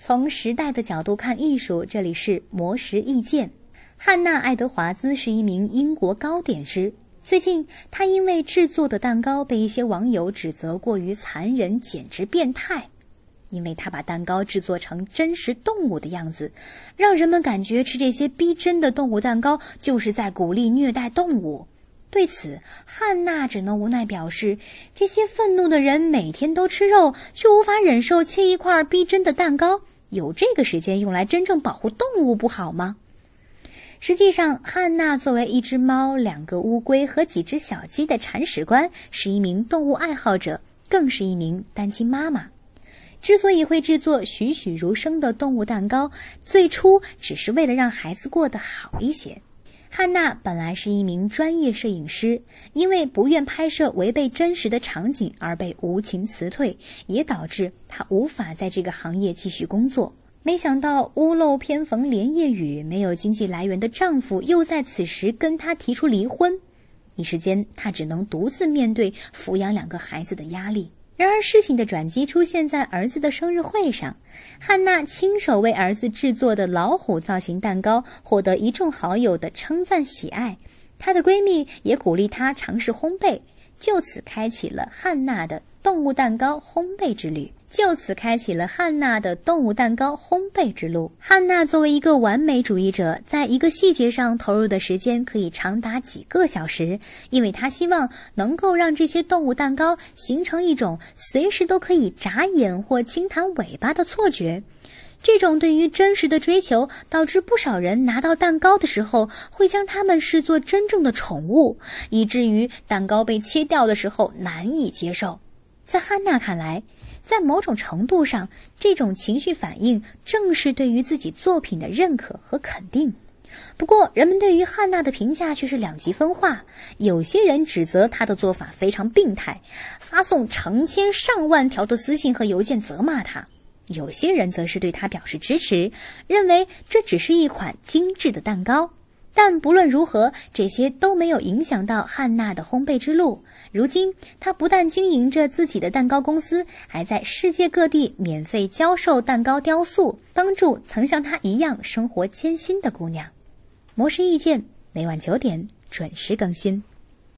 从时代的角度看艺术，这里是魔石意见。汉娜·爱德华兹是一名英国糕点师。最近，他因为制作的蛋糕被一些网友指责过于残忍，简直变态。因为他把蛋糕制作成真实动物的样子，让人们感觉吃这些逼真的动物蛋糕就是在鼓励虐待动物。对此，汉娜只能无奈表示：这些愤怒的人每天都吃肉，却无法忍受切一块逼真的蛋糕。有这个时间用来真正保护动物不好吗？实际上，汉娜作为一只猫、两个乌龟和几只小鸡的铲屎官，是一名动物爱好者，更是一名单亲妈妈。之所以会制作栩栩如生的动物蛋糕，最初只是为了让孩子过得好一些。汉娜本来是一名专业摄影师，因为不愿拍摄违背真实的场景而被无情辞退，也导致她无法在这个行业继续工作。没想到屋漏偏逢连夜雨，没有经济来源的丈夫又在此时跟她提出离婚，一时间她只能独自面对抚养两个孩子的压力。然而，事情的转机出现在儿子的生日会上。汉娜亲手为儿子制作的老虎造型蛋糕获得一众好友的称赞喜爱，她的闺蜜也鼓励她尝试烘焙，就此开启了汉娜的动物蛋糕烘焙之旅。就此开启了汉娜的动物蛋糕烘焙之路。汉娜作为一个完美主义者，在一个细节上投入的时间可以长达几个小时，因为她希望能够让这些动物蛋糕形成一种随时都可以眨眼或轻弹尾巴的错觉。这种对于真实的追求，导致不少人拿到蛋糕的时候会将它们视作真正的宠物，以至于蛋糕被切掉的时候难以接受。在汉娜看来，在某种程度上，这种情绪反应正是对于自己作品的认可和肯定。不过，人们对于汉娜的评价却是两极分化。有些人指责她的做法非常病态，发送成千上万条的私信和邮件责骂她；有些人则是对她表示支持，认为这只是一款精致的蛋糕。但不论如何，这些都没有影响到汉娜的烘焙之路。如今，她不但经营着自己的蛋糕公司，还在世界各地免费教授蛋糕雕塑，帮助曾像她一样生活艰辛的姑娘。模式意见每晚九点准时更新。